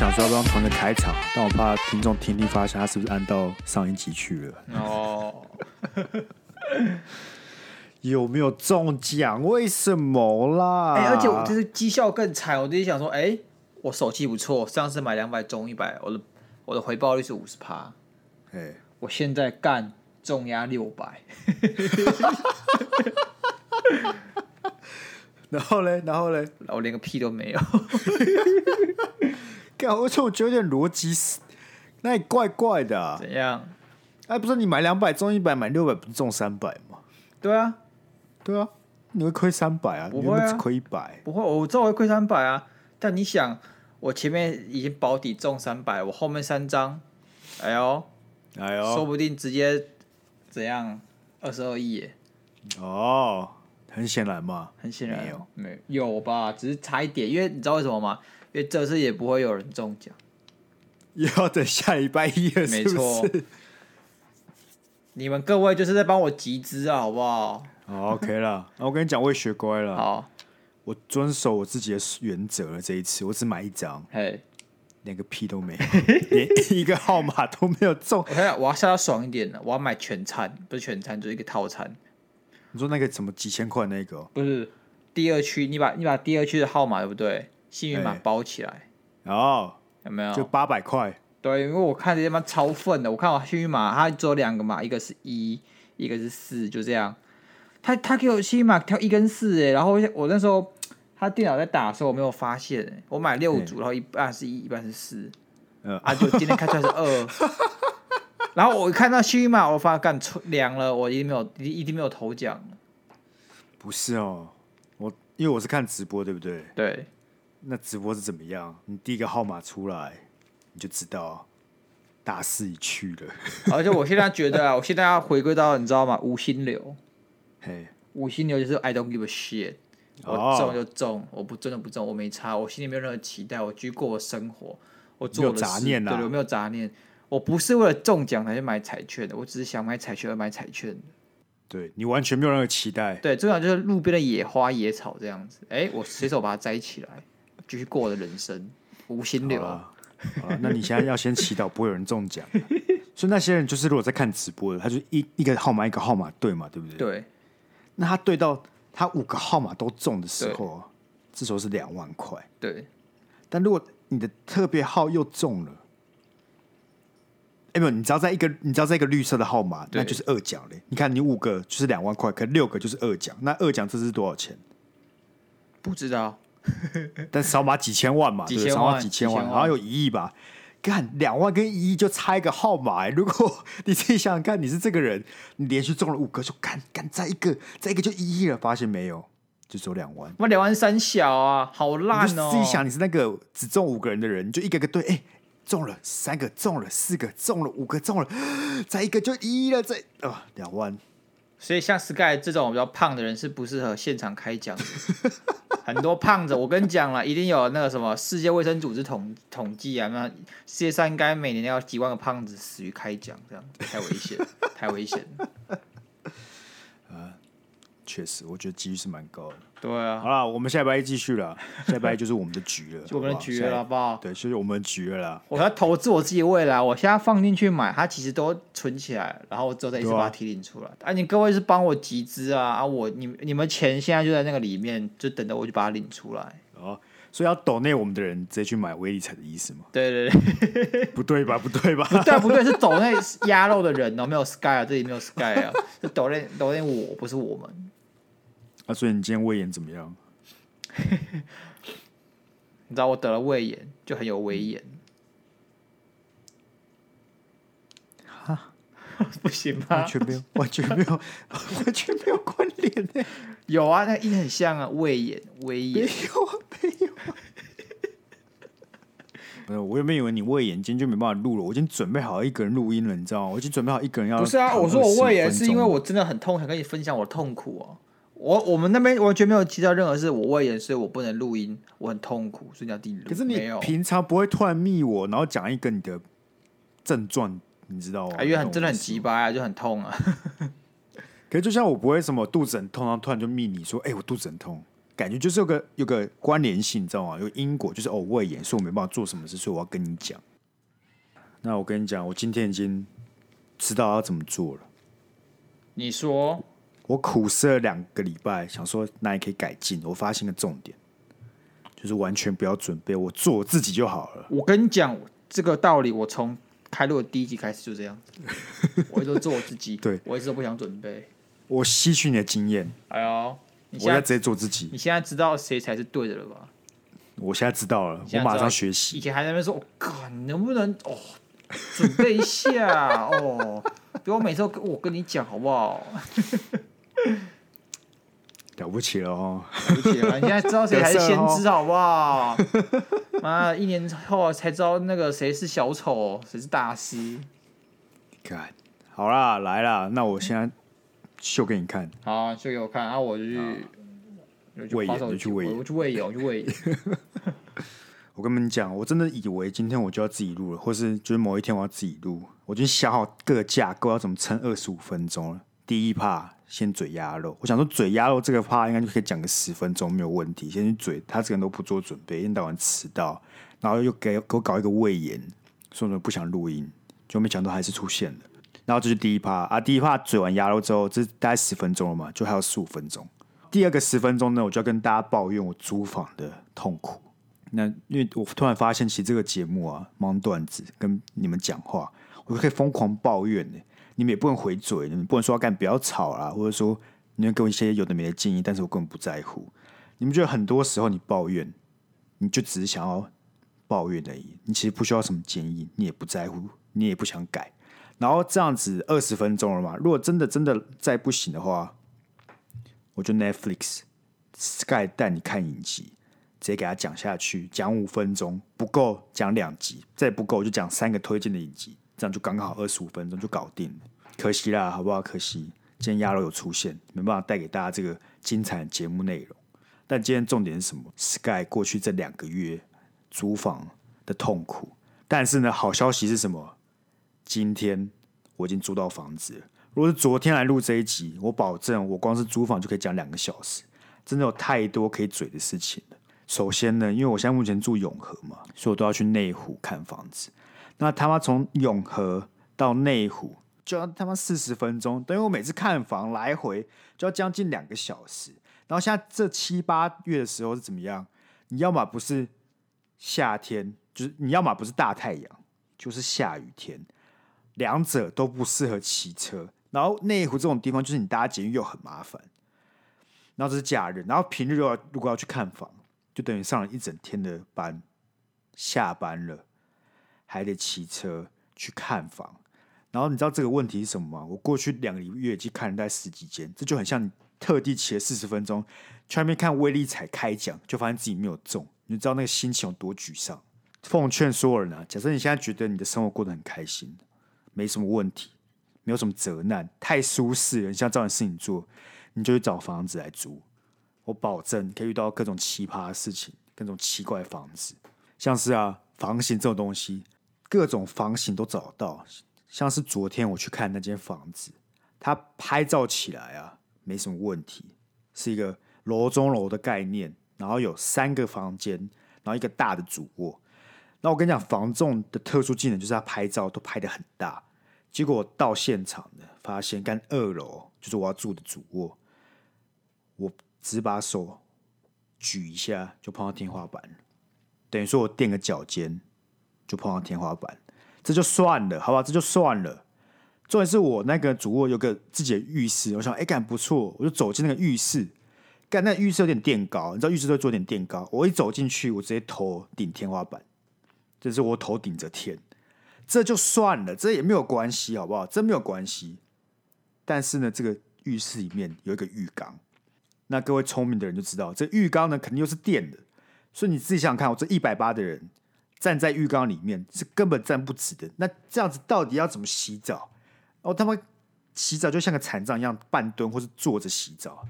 想说要不要同一个开场，但我怕听众听力发现他是不是按到上一集去了。哦，有没有中奖？为什么啦？哎、欸，而且我就是绩效更惨，我自己想说，哎、欸，我手气不错，上次买两百中一百，我的我的回报率是五十趴。哎，我现在干重压六百。然后嘞，然后嘞，我连个屁都没有。干，我觉得有点逻辑，那也怪怪的、啊。怎样？哎，不是你买两百中一百，买六百不是中三百吗？对啊，对啊，你会亏三百啊？不会亏一百。不会，我知道我会亏三百啊。但你想，我前面已经保底中三百，我后面三张，哎呦，哎呦，说不定直接怎样二十二亿耶。哦。很显然嘛，很显然没有，没有吧？只是差一点，因为你知道为什么吗？因为这次也不会有人中奖，要等下礼拜一了，没错。你们各位就是在帮我集资啊，好不好？好，OK 了。那 我跟你讲，我也学乖了。好，我遵守我自己的原则了。这一次，我只买一张，嘿，连个屁都没有，连一个号码都没有中。我我要下到爽一点了，我要买全餐，不是全餐，就是一个套餐。你说那个什么几千块那个？不是第二区，你把你把第二区的号码对不对？幸运码包起来，哦，有没有？就八百块。对，因为我看这些妈超粪的，我看我幸运码，它只有两个码，一个是一，一个是四，就这样。他他给我幸运码挑一跟四，哎，然后我那时候他电脑在打的时候我没有发现，我买六组，然后一半是一，一半是四，嗯，啊，就今天开出来是二。然后我一看到幸运码，我发现干凉了，我一定没有，一定没有头奖。不是哦，我因为我是看直播，对不对？对。那直播是怎么样？你第一个号码出来，你就知道大势已去了。而且我现在觉得啊，我现在要回归到你知道吗？无心流。嘿，无心流就是 I don't give a shit，我中就中，我不真的不中，我没差，我心里没有任何期待，我继续过我生活，我做的杂念啊，对，我没有杂念。我不是为了中奖才去买彩券的，我只是想买彩券而买彩券的。对，你完全没有任何期待。对，重要就是路边的野花野草这样子。哎，我随手把它摘起来，继续过我的人生，无心流啊。那你现在要先祈祷不会有人中奖。所以那些人就是如果在看直播的，他就一一个号码一个号码对嘛，对不对？对。那他对到他五个号码都中的时候，这时候是两万块。对。但如果你的特别号又中了。哎，不，你只要在一个，你只要在一个绿色的号码，那就是二奖嘞。你看，你五个就是两万块，可六个就是二奖。那二奖这是多少钱？不知道，但少码几千万嘛，几千万，几千万，好像有一亿吧。干两万跟一亿就差一个号码。如果你自己想想看，你是这个人，你连续中了五个，就干干再一个，再一个就一亿了，发现没有，就只有两万。我两万三小啊，好烂哦！自己想，你是那个只中五个人的人，你就一个个对，哎。中了三个，中了四个，中了五个，中了，再一个就一亿了，再啊两万。所以像 Sky 这种比较胖的人是不适合现场开奖的。很多胖子，我跟你讲了，一定有那个什么世界卫生组织统统计啊，那世界上应该每年要几万个胖子死于开奖，这样太危险，太危险了。确实，我觉得几率是蛮高的。对啊，好了，我们下礼拜一继续了。下礼拜一就是我们的局了，就我们的局了，好不好？对，就是我们的局了啦。我要投资我自己未来，我现在放进去买，它其实都存起来，然后我之后再一次把它提领出来。啊，啊，你各位是帮我集资啊啊！我你你们钱现在就在那个里面，就等着我去把它领出来。哦，所以要抖内我们的人直接去买威力彩的意思吗？对对对，不对吧？不对吧？不对不对，是抖内 鸭肉的人哦，没有 Sky 啊，这里没有 Sky 啊，是抖内抖内我，不是我们。啊，所以你今天胃炎怎么样？你知道我得了胃炎，就很有威严。哈，不行吗？完全没有，完全没有，完全没有关联呢。有啊，那音很像啊，胃炎，胃炎。没有啊，没有啊。没有，我原本以为你胃炎，今天就没办法录了。我已经准备好一个人录音了，你知道吗？我已经准备好一个人要。不是啊，我说我胃炎是因为我真的很痛，想跟你分享我的痛苦哦。我我们那边完全没有提到任何事，我胃炎，所以我不能录音，我很痛苦，所以叫第录。可是你平常不会突然密我，然后讲一个你的症状，你知道吗？因为很真的很急吧啊，就很痛啊。可是就像我不会什么肚子很痛，然后突然就密你说，哎、欸，我肚子很痛，感觉就是有个有个关联性，你知道吗？有因果，就是哦，胃炎，所以我没办法做什么事，所以我要跟你讲。那我跟你讲，我今天已经知道要怎么做了。你说，我苦思了两个礼拜，想说哪里可以改进。我发现个重点，就是完全不要准备，我做我自己就好了。我跟你讲这个道理，我从开录的第一集开始就这样子，我一直做我自己。对，我一直都不想准备。我吸取你的经验。哎呦，我现在直接做自己。你现在知道谁才是对的了吧？我现在知道了，我马上学习。以前还在那边说，我、哦、靠，你能不能哦？准备一下哦，比我每次都跟我跟你讲好不好？了不起了哦，了不起了！你现在知道谁才是先知好不好？妈，一年后才知道那个谁是小丑，谁是大师。看，好啦，来啦，那我现在秀给你看。好、啊，秀给我看，然、啊、后我就去喂眼，就去喂眼，我去喂眼，我去喂眼。我跟你们讲，我真的以为今天我就要自己录了，或是就是某一天我要自己录，我已经想好各架构要怎么撑二十五分钟了。第一趴先嘴鸭肉，我想说嘴鸭肉这个趴应该就可以讲个十分钟没有问题。先去嘴，他这个人都不做准备，一天到晚迟到，然后又给给我搞一个胃炎，说什么不想录音，就没想到还是出现了。然后这是第一趴啊，第一趴嘴完鸭肉之后，这大概十分钟了嘛，就还有十五分钟。第二个十分钟呢，我就要跟大家抱怨我租房的痛苦。那因为我突然发现，其实这个节目啊，忙段子跟你们讲话，我就可以疯狂抱怨呢。你们也不能回嘴，你们不能说干不要吵啦，或者说你们给我一些有的没的建议，但是我根本不在乎。你们觉得很多时候你抱怨，你就只是想要抱怨而已，你其实不需要什么建议，你也不在乎，你也不想改。然后这样子二十分钟了嘛，如果真的真的再不行的话，我就 Netflix Sky 带你看影集。直接给他讲下去，讲五分钟不够，讲两集，再不够就讲三个推荐的影集，这样就刚刚好二十五分钟就搞定了。可惜啦，好不好？可惜今天鸭肉有出现，没办法带给大家这个精彩的节目内容。但今天重点是什么？Sky 过去这两个月租房的痛苦，但是呢，好消息是什么？今天我已经租到房子了。如果是昨天来录这一集，我保证我光是租房就可以讲两个小时，真的有太多可以嘴的事情了。首先呢，因为我现在目前住永和嘛，所以我都要去内湖看房子。那他妈从永和到内湖就要他妈四十分钟，等于我每次看房来回就要将近两个小时。然后现在这七八月的时候是怎么样？你要么不是夏天，就是你要么不是大太阳，就是下雨天，两者都不适合骑车。然后内湖这种地方，就是你搭捷运又很麻烦。然后这是假日，然后平日如果如果要去看房。就等于上了一整天的班，下班了还得骑车去看房，然后你知道这个问题是什么吗？我过去两个月已经看了大概十几间，这就很像你特地骑了四十分钟去那边看威力彩开奖，就发现自己没有中，你知道那个心情有多沮丧。奉劝所有人啊，假设你现在觉得你的生活过得很开心，没什么问题，没有什么责难，太舒适了，你像找点事情做，你就去找房子来租。我保证可以遇到各种奇葩的事情，各种奇怪的房子，像是啊房型这种东西，各种房型都找到。像是昨天我去看那间房子，它拍照起来啊没什么问题，是一个楼中楼的概念，然后有三个房间，然后一个大的主卧。那我跟你讲，房仲的特殊技能就是他拍照都拍得很大，结果到现场的发现，干二楼就是我要住的主卧，我。只把手举一下就碰到天花板，等于说我垫个脚尖就碰到天花板，这就算了，好吧，这就算了。重点是我那个主卧有个自己的浴室，我想哎，干、不错，我就走进那个浴室，干那、浴室有点垫高，你知道浴室都会做点垫高，我一走进去，我直接头顶天花板，就是我头顶着天，这就算了，这也没有关系，好不好？这没有关系。但是呢，这个浴室里面有一个浴缸。那各位聪明的人就知道，这浴缸呢肯定又是电的，所以你自己想想看，我这一百八的人站在浴缸里面是根本站不直的。那这样子到底要怎么洗澡？哦，他们洗澡就像个残障一样，半蹲或是坐着洗澡。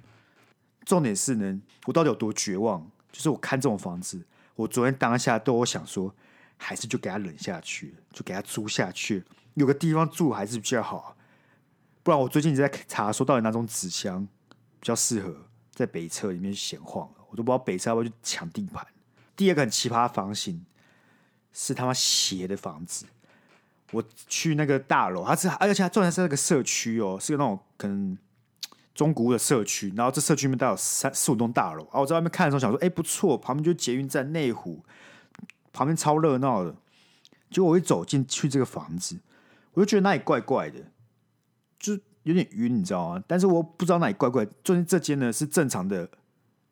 重点是呢，我到底有多绝望？就是我看这种房子，我昨天当下都有想说，还是就给他忍下去，就给他租下去，有个地方住还是比较好。不然我最近一直在查说，到底哪种纸箱比较适合。在北侧里面闲晃，我都不知道北侧要不要去抢地盘。第二个很奇葩的房型是他妈斜的房子。我去那个大楼，它是而且它重点是那个社区哦，是个那种可能中古的社区。然后这社区里面大概有三四五栋大楼。然后我在外面看的时候想说，哎，不错，旁边就捷运站内湖，旁边超热闹的。结果我一走进去这个房子，我就觉得那里怪怪的，就有点晕，你知道吗？但是我不知道哪里怪怪。最近这间呢是正常的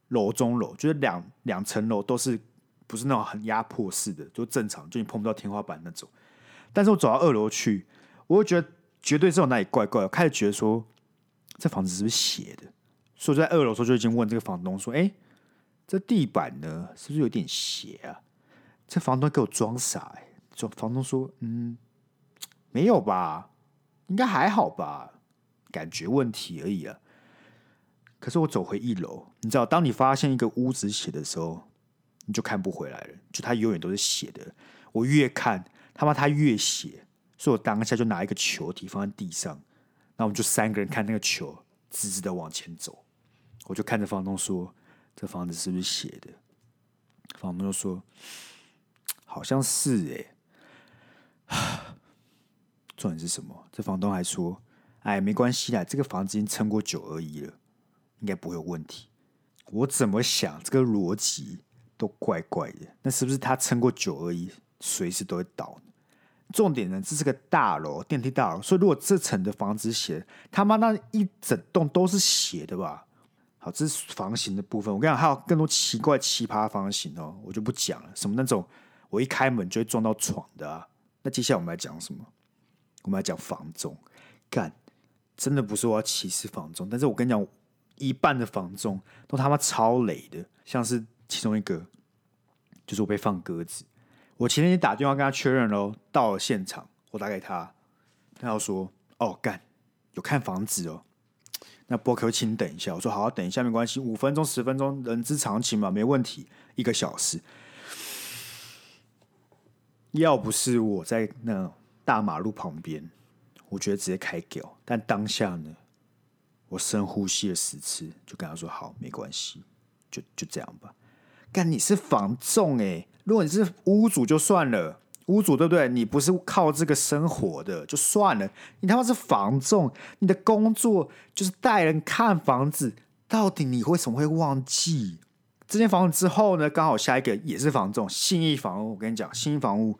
楼中楼，就是两两层楼都是不是那种很压迫式的，就正常，就你碰不到天花板那种。但是我走到二楼去，我会觉得绝对是有哪里怪怪。我开始觉得说，这房子是不是斜的？所以在二楼的时候就已经问这个房东说：“哎，这地板呢，是不是有点斜啊？”这房东给我装傻，哎，说房东说：“嗯，没有吧，应该还好吧，感觉问题而已啊。”可是我走回一楼，你知道，当你发现一个屋子斜的时候，你就看不回来了，就它永远都是斜的。我越看。他妈，他越斜，所以我当下就拿一个球体放在地上，那我们就三个人看那个球，直直的往前走。我就看着房东说：“这房子是不是斜的？”房东就说：“好像是哎。”重点是什么？这房东还说：“哎，没关系啦，这个房子已经撑过九二一了，应该不会有问题。”我怎么想，这个逻辑都怪怪的。那是不是他撑过久而已，随时都会倒？重点呢，这是个大楼，电梯大楼，所以如果这层的房子斜，他妈那一整栋都是斜的吧？好，这是房型的部分。我跟你讲，还有更多奇怪奇葩房型哦，我就不讲了。什么那种我一开门就会撞到床的啊？那接下来我们来讲什么？我们来讲房仲。干，真的不是我要歧视房仲，但是我跟你讲，一半的房仲都他妈超雷的，像是其中一个，就是我被放鸽子。我前天打电话跟他确认喽，到了现场，我打给他，他要说：“哦，干，有看房子哦。”那波克，请等一下。我说：“好，好，等一下，没关系，五分钟、十分钟，人之常情嘛，没问题。”一个小时，要不是我在那大马路旁边，我觉得直接开屌。但当下呢，我深呼吸了十次，就跟他说：“好，没关系，就就这样吧。”干，你是房仲哎。如果你是屋主就算了，屋主对不对？你不是靠这个生活的就算了，你他妈是房仲，你的工作就是带人看房子，到底你为什么会忘记这间房子之后呢？刚好下一个也是房仲，信义房屋。我跟你讲，信义房屋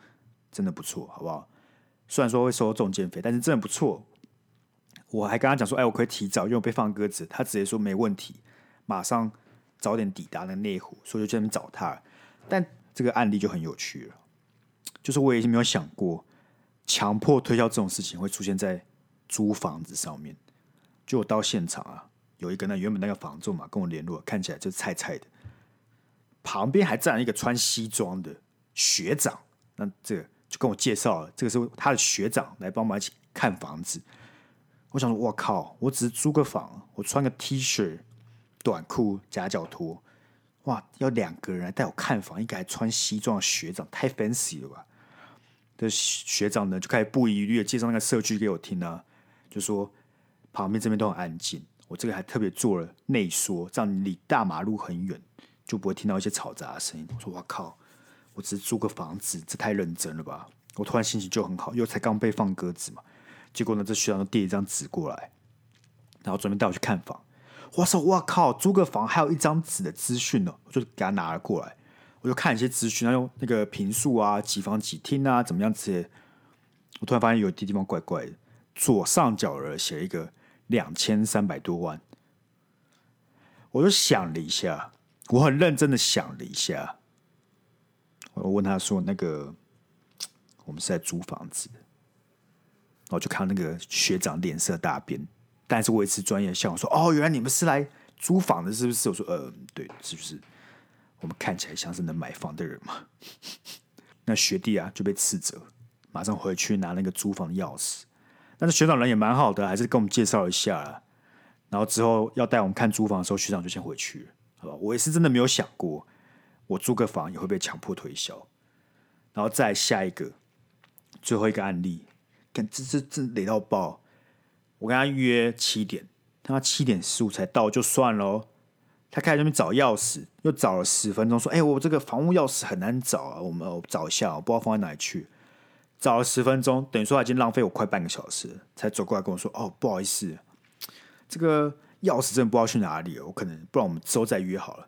真的不错，好不好？虽然说会收中介费，但是真的不错。我还跟他讲说，哎，我可以提早，因为我被放鸽子，他直接说没问题，马上早点抵达那内湖，所以就去那找他，但。这个案例就很有趣了，就是我已经没有想过强迫推销这种事情会出现在租房子上面。就我到现场啊，有一个那原本那个房仲嘛跟我联络，看起来就是菜菜的，旁边还站了一个穿西装的学长，那这个就跟我介绍了，这个是他的学长来帮忙一起看房子。我想说，我靠，我只是租个房，我穿个 T 恤、短裤、夹脚拖。哇！要两个人来带我看房，一个还穿西装的学长，太 fancy 了吧？这学长呢，就开始不遗余力的介绍那个社区给我听啊，就说旁边这边都很安静，我这个还特别做了内缩，这样你离大马路很远，就不会听到一些嘈杂的声音。我说我靠，我只是租个房子，这太认真了吧？我突然心情就很好，因为才刚被放鸽子嘛。结果呢，这学长就递一张纸过来，然后准备带我去看房。我说：“我靠！租个房还有一张纸的资讯呢，我就给他拿了过来。我就看一些资讯，他用那个平数啊、几房几厅啊，怎么样这些。我突然发现有些地方怪怪的，左上角儿写一个两千三百多万。我就想了一下，我很认真的想了一下。我问他说：‘那个，我们是在租房子。’然后就看那个学长脸色大变。”但是我维持专业笑，我说：“哦，原来你们是来租房的，是不是？”我说：“呃，对，是不是？我们看起来像是能买房的人嘛？” 那学弟啊就被斥责，马上回去拿那个租房的钥匙。但是学长人也蛮好的，还是跟我们介绍一下。然后之后要带我们看租房的时候，学长就先回去了，好吧？我也是真的没有想过，我租个房也会被强迫推销。然后再下一个，最后一个案例，看这这这雷到爆！我跟他约七点，他七点十五才到就算了。他开始那边找钥匙，又找了十分钟，说：“哎、我这个房屋钥匙很难找啊，我们我找一下，我不知道放在哪里去。”找了十分钟，等于说他已经浪费我快半个小时，才走过来跟我说：“哦，不好意思，这个钥匙真的不知道去哪里了，我可能不然我们之后再约好了。”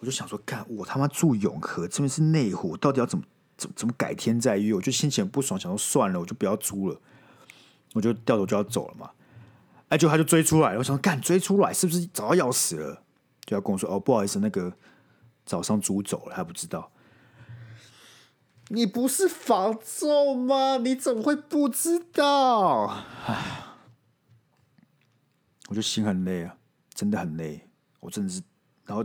我就想说：“干，我他妈住永和，这边是内湖，到底要怎么怎么怎么改天再约？”我就心情不爽，想说算了，我就不要租了，我就掉头就要走了嘛。哎，就他就追出来，我想干追出来是不是找到钥匙了？就要跟我说哦，不好意思，那个早上租走了，还不知道。你不是房仲吗？你怎么会不知道？唉，我就心很累啊，真的很累。我真的是，然后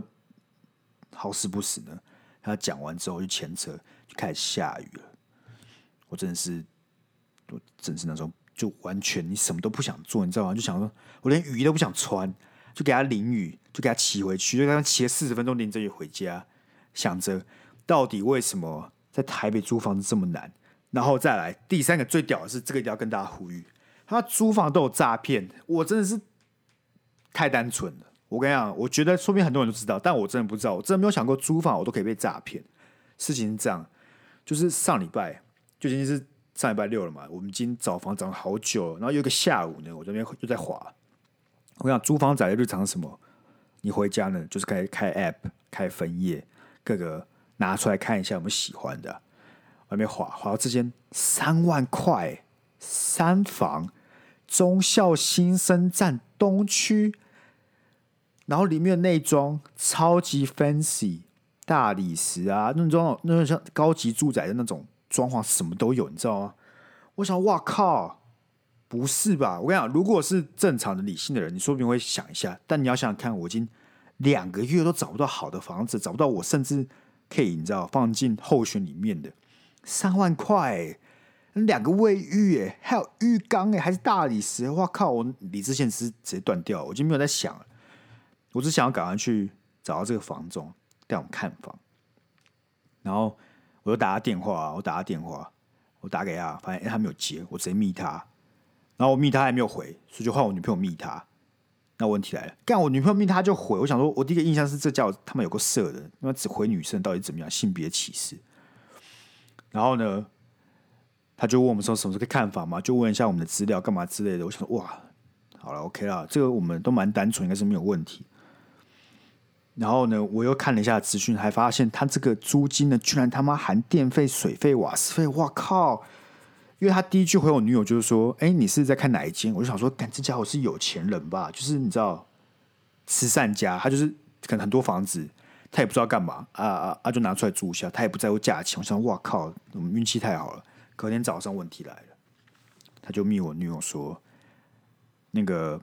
好死不死呢，他讲完之后就前车，就开始下雨了。我真的是，我真是那种就完全你什么都不想做，你知道吗？就想说我连雨衣都不想穿。就给他淋雨，就给他骑回去，就给他骑了四十分钟淋着雨回家，想着到底为什么在台北租房子这么难？然后再来第三个最屌的是，这个一定要跟大家呼吁，他租房都有诈骗，我真的是太单纯了。我跟你讲，我觉得说不定很多人都知道，但我真的不知道，我真的没有想过租房我都可以被诈骗。事情是这样，就是上礼拜就已经是上礼拜六了嘛，我们已经找房找了好久，然后有一个下午呢，我这边又在滑。我想租房仔的日常是什么？你回家呢，就是开开 app，开分页，各个拿出来看一下有没有喜欢的。外面滑滑到这间三万块三房，忠孝新生站东区，然后里面的内装超级 fancy，大理石啊，那种那种像高级住宅的那种装潢，什么都有，你知道吗？我想，哇靠！不是吧？我跟你讲，如果是正常的理性的人，你说不定会想一下。但你要想想看，我已经两个月都找不到好的房子，找不到我甚至可以你知道放进候选里面的三万块，两个卫浴，哎，还有浴缸，哎，还是大理石。哇靠！我理智线是直接断掉，我已经没有在想了。我只想要赶快去找到这个房仲带我们看房。然后我就打他电话，我打他电话，我打给他，发现他没有接，我直接密他。然后我密他还没有回，所以就换我女朋友密他。那问题来了，干我女朋友密他就回。我想说，我第一个印象是这叫他们有个色的，那只回女生到底怎么样？性别歧视。然后呢，他就问我们说什么时候可以看房嘛？就问一下我们的资料干嘛之类的。我想说，哇，好了，OK 了，这个我们都蛮单纯，应该是没有问题。然后呢，我又看了一下资讯，还发现他这个租金呢，居然他妈含电费、水费、瓦斯费，哇靠！因为他第一句回我女友就是说：“哎，你是在看哪一间？”我就想说：“干，这家伙是有钱人吧？就是你知道，慈善家，他就是可能很多房子，他也不知道干嘛啊啊啊，就拿出来租一下，他也不在乎价钱。我想，哇靠，我们运气太好了。隔天早上问题来了，他就密我女友说：“那个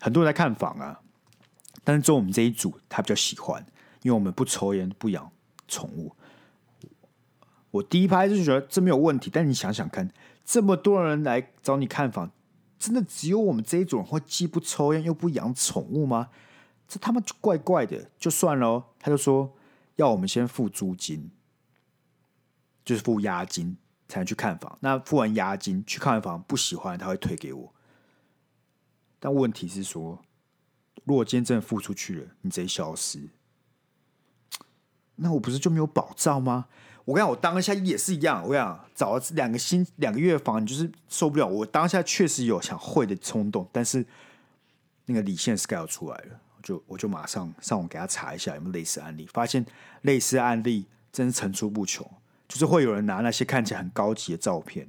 很多人在看房啊，但是做我们这一组，他比较喜欢，因为我们不抽烟，不养宠物。”我第一拍就觉得这没有问题，但你想想看。这么多人来找你看房，真的只有我们这一种人会既不抽烟又不养宠物吗？这他妈就怪怪的。就算了，他就说要我们先付租金，就是付押金才能去看房。那付完押金去看房不喜欢，他会退给我。但问题是说，如果今天真的付出去了，你直接消失，那我不是就没有保障吗？我跟你讲，我当下也是一样。我跟你讲，找了两个星两个月房，你就是受不了。我当下确实有想会的冲动，但是那个理性 scale 出来了，就我就马上上网给他查一下有没有类似案例，发现类似案例真是层出不穷。就是会有人拿那些看起来很高级的照片，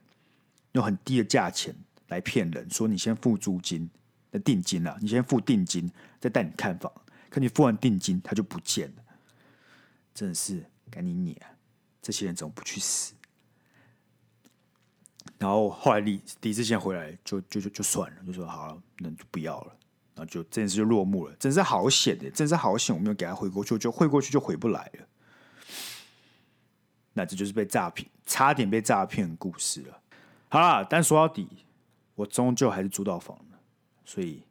用很低的价钱来骗人，说你先付租金的定金啊，你先付定金再带你看房，可你付完定金他就不见了，真的是赶紧撵。这些人怎么不去死？然后后来理理智线回来就，就就就算了，就说好了，那就不要了。然后就这件事就落幕了，真是好险的，真是好险，我没有给他汇过去，就汇过去就回不来了。那这就是被诈骗，差点被诈骗的故事了。好了，但说到底，我终究还是租到房了，所以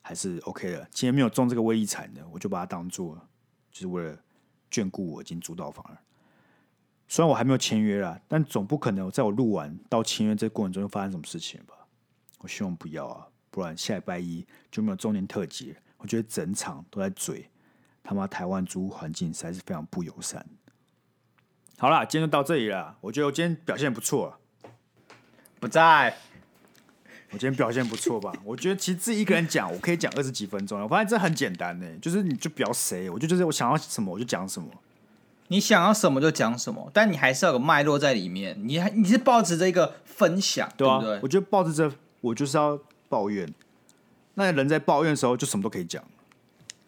还是 OK 的。今天没有中这个威力彩的，我就把它当做就是为了眷顾我已经租到房了。虽然我还没有签约啦，但总不可能在我录完到签约这过程中又发生什么事情吧？我希望不要啊，不然下礼拜一就没有周年特辑。我觉得整场都在嘴他妈台湾租屋环境实在是非常不友善。好啦，今天就到这里了。我觉得我今天表现不错。不在。我今天表现不错吧？我觉得其实自己一个人讲，我可以讲二十几分钟。我发现这很简单呢，就是你就不要谁，我就就是我想要什么我就讲什么。你想要什么就讲什么，但你还是要有脉络在里面。你还你是抱持着一个分享，对，啊、对不对？我觉得抱着这我就是要抱怨。那人在抱怨的时候，就什么都可以讲。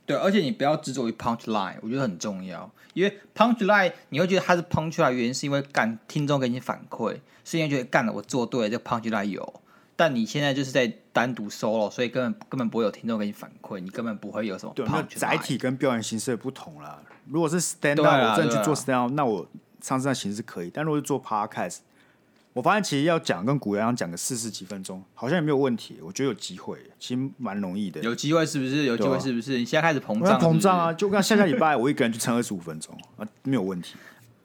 对，而且你不要执着于 punch line，我觉得很重要。因为 punch line 你会觉得它是 punch line，原因是因为干听众给你反馈，是因为觉得干了我做对了，这个 punch line 有。但你现在就是在单独 solo，所以根本根本不会有听众给你反馈，你根本不会有什么。对，那载体跟表演形式不同啦。如果是 stand up，我真的去做 stand up，那我上次那形式可以。但如果是做 podcast，我发现其实要讲跟古洋讲个四十几分钟，好像也没有问题。我觉得有机会，其实蛮容易的。有机会是不是？有机会是不是？你现在开始膨胀？膨胀啊！就跟下下礼拜我一个人去撑二十五分钟啊，没有问题。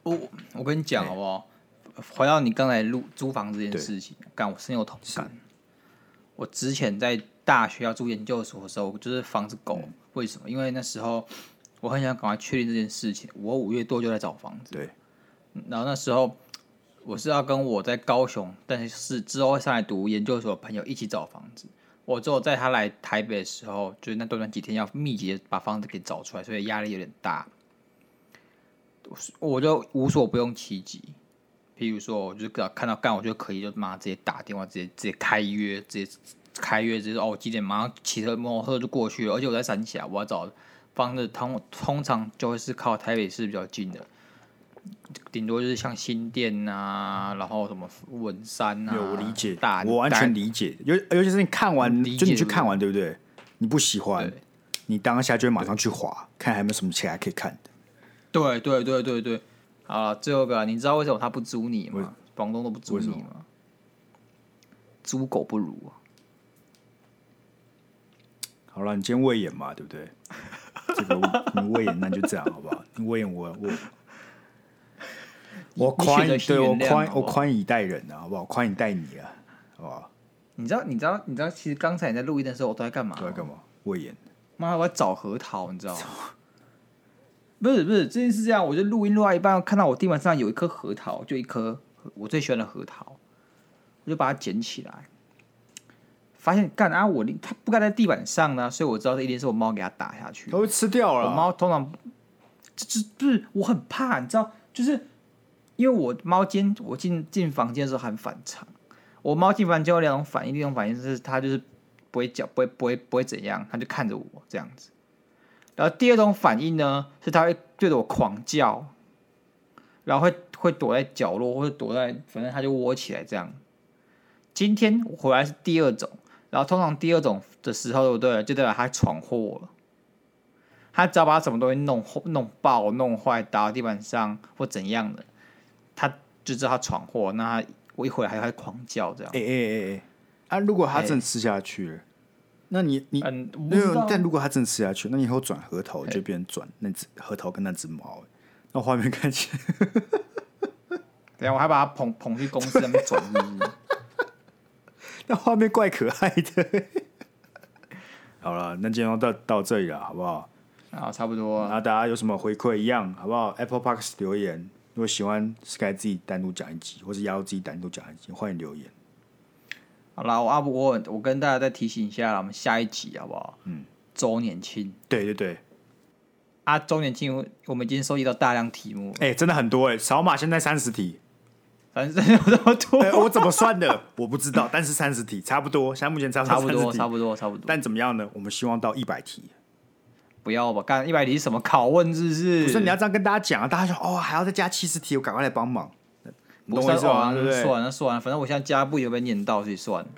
我我跟你讲好不好？回到你刚才录租房这件事情，干我深有同感。我之前在大学要住研究所的时候，就是房子狗。嗯、为什么？因为那时候我很想赶快确定这件事情。我五月多就在找房子。对。然后那时候我是要跟我在高雄，但是之后会上来读研究所的朋友一起找房子。我只有在他来台北的时候，就是那短短几天要密集的把房子给找出来，所以压力有点大。我就无所不用其极。譬如说，我就看到干，我就可以就马上直接打电话，直接直接开约，直接开约，直接哦，我几点马上骑车摩托车就过去了。而且我在三峡，我要找房子，通通常就会是靠台北市比较近的，顶多就是像新店啊，然后什么文山啊。有我理解，大我完全理解。尤尤其是你看完，就你去看完，对不对？你不喜欢，你当下就会马上去滑，看还有没有什么其他可以看的。对对对对对。啊，最后一个，你知道为什么他不租你吗？房东都不租你吗？猪狗不如啊！好了，你今天胃炎嘛，对不对？这个你胃炎，那就这样好不好？你胃炎，我我我宽对我宽我宽以待人啊，好不好？宽以待你啊，好不好？你知道你知道你知道，其实刚才你在录音的时候，我都在干嘛？都在干嘛？胃炎。妈，我在找核桃，你知道吗？不是不是，这件事这样，我就录音录到一半，看到我地板上有一颗核桃，就一颗我最喜欢的核桃，我就把它捡起来，发现干啊，我它不该在地板上呢，所以我知道这一定是我猫给它打下去，它会吃掉了。我猫通常这这不是我很怕，你知道，就是因为我猫间我进进房间的时候很反常，我猫进房间有两种反应，第一种反应是它就是不会叫，不会不会不会怎样，它就看着我这样子。然后第二种反应呢，是它会对着我狂叫，然后会会躲在角落，或者躲在，反正它就窝起来这样。今天我回来是第二种，然后通常第二种的时候，对不对？就代表它闯祸了。它只要把什么东西弄弄爆、弄坏、打到地板上或怎样的，它就知道它闯祸。那它我一回来还会狂叫这样。哎哎哎哎，啊！如果它真吃下去了。欸那你你嗯没有、嗯，但如果它真的吃下去，那你以后转核桃就变成转那只核桃跟那只猫，那画面看起来，等下我还把它捧捧去公司那边转，那画面怪可爱的。好了，那今天到到这里了，好不好？啊，差不多。那大家有什么回馈一样，好不好？Apple Podcast 留言，如果喜欢，Sky 自己单独讲一集，或是要自己单独讲一集，欢迎留言。好啦，我阿不过我跟大家再提醒一下，我们下一集好不好？嗯，周年庆。对对对，啊，周年庆我们已经收集到大量题目，哎、欸，真的很多哎，扫码现在三十题，反正有这么多、欸，我怎么算的？我不知道，但是三十题差不多，现在目前差不多差不多，差不多，差不多。但怎么样呢？我们希望到一百题，不要吧？干一百题是什么拷问？是不是？不是，你要这样跟大家讲啊！大家说哦，还要再加七十题，我赶快来帮忙。我算完了，算了算了，反正我现在加不也被念到，所以算了。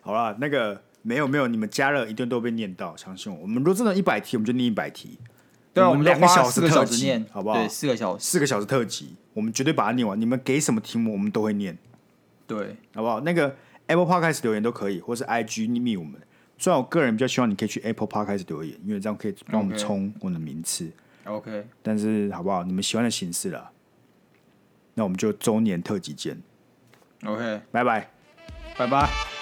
好了，那个没有没有，你们加热一顿都被念到，相信我。我们如果真的一百题，我们就念一百题。对啊，我们两个小时特辑，好不好？对，四个小时，四个小时特辑，我们绝对把它念完。你们给什么题目，我们都会念。对，好不好？那个 Apple Podcast 留言都可以，或是 IG 匿密我们。虽然我个人比较希望你可以去 Apple Podcast 留言，因为这样可以帮我们冲我们的名次。OK，但是好不好？你们喜欢的形式啦。那我们就周年特辑见。OK，拜拜，拜拜。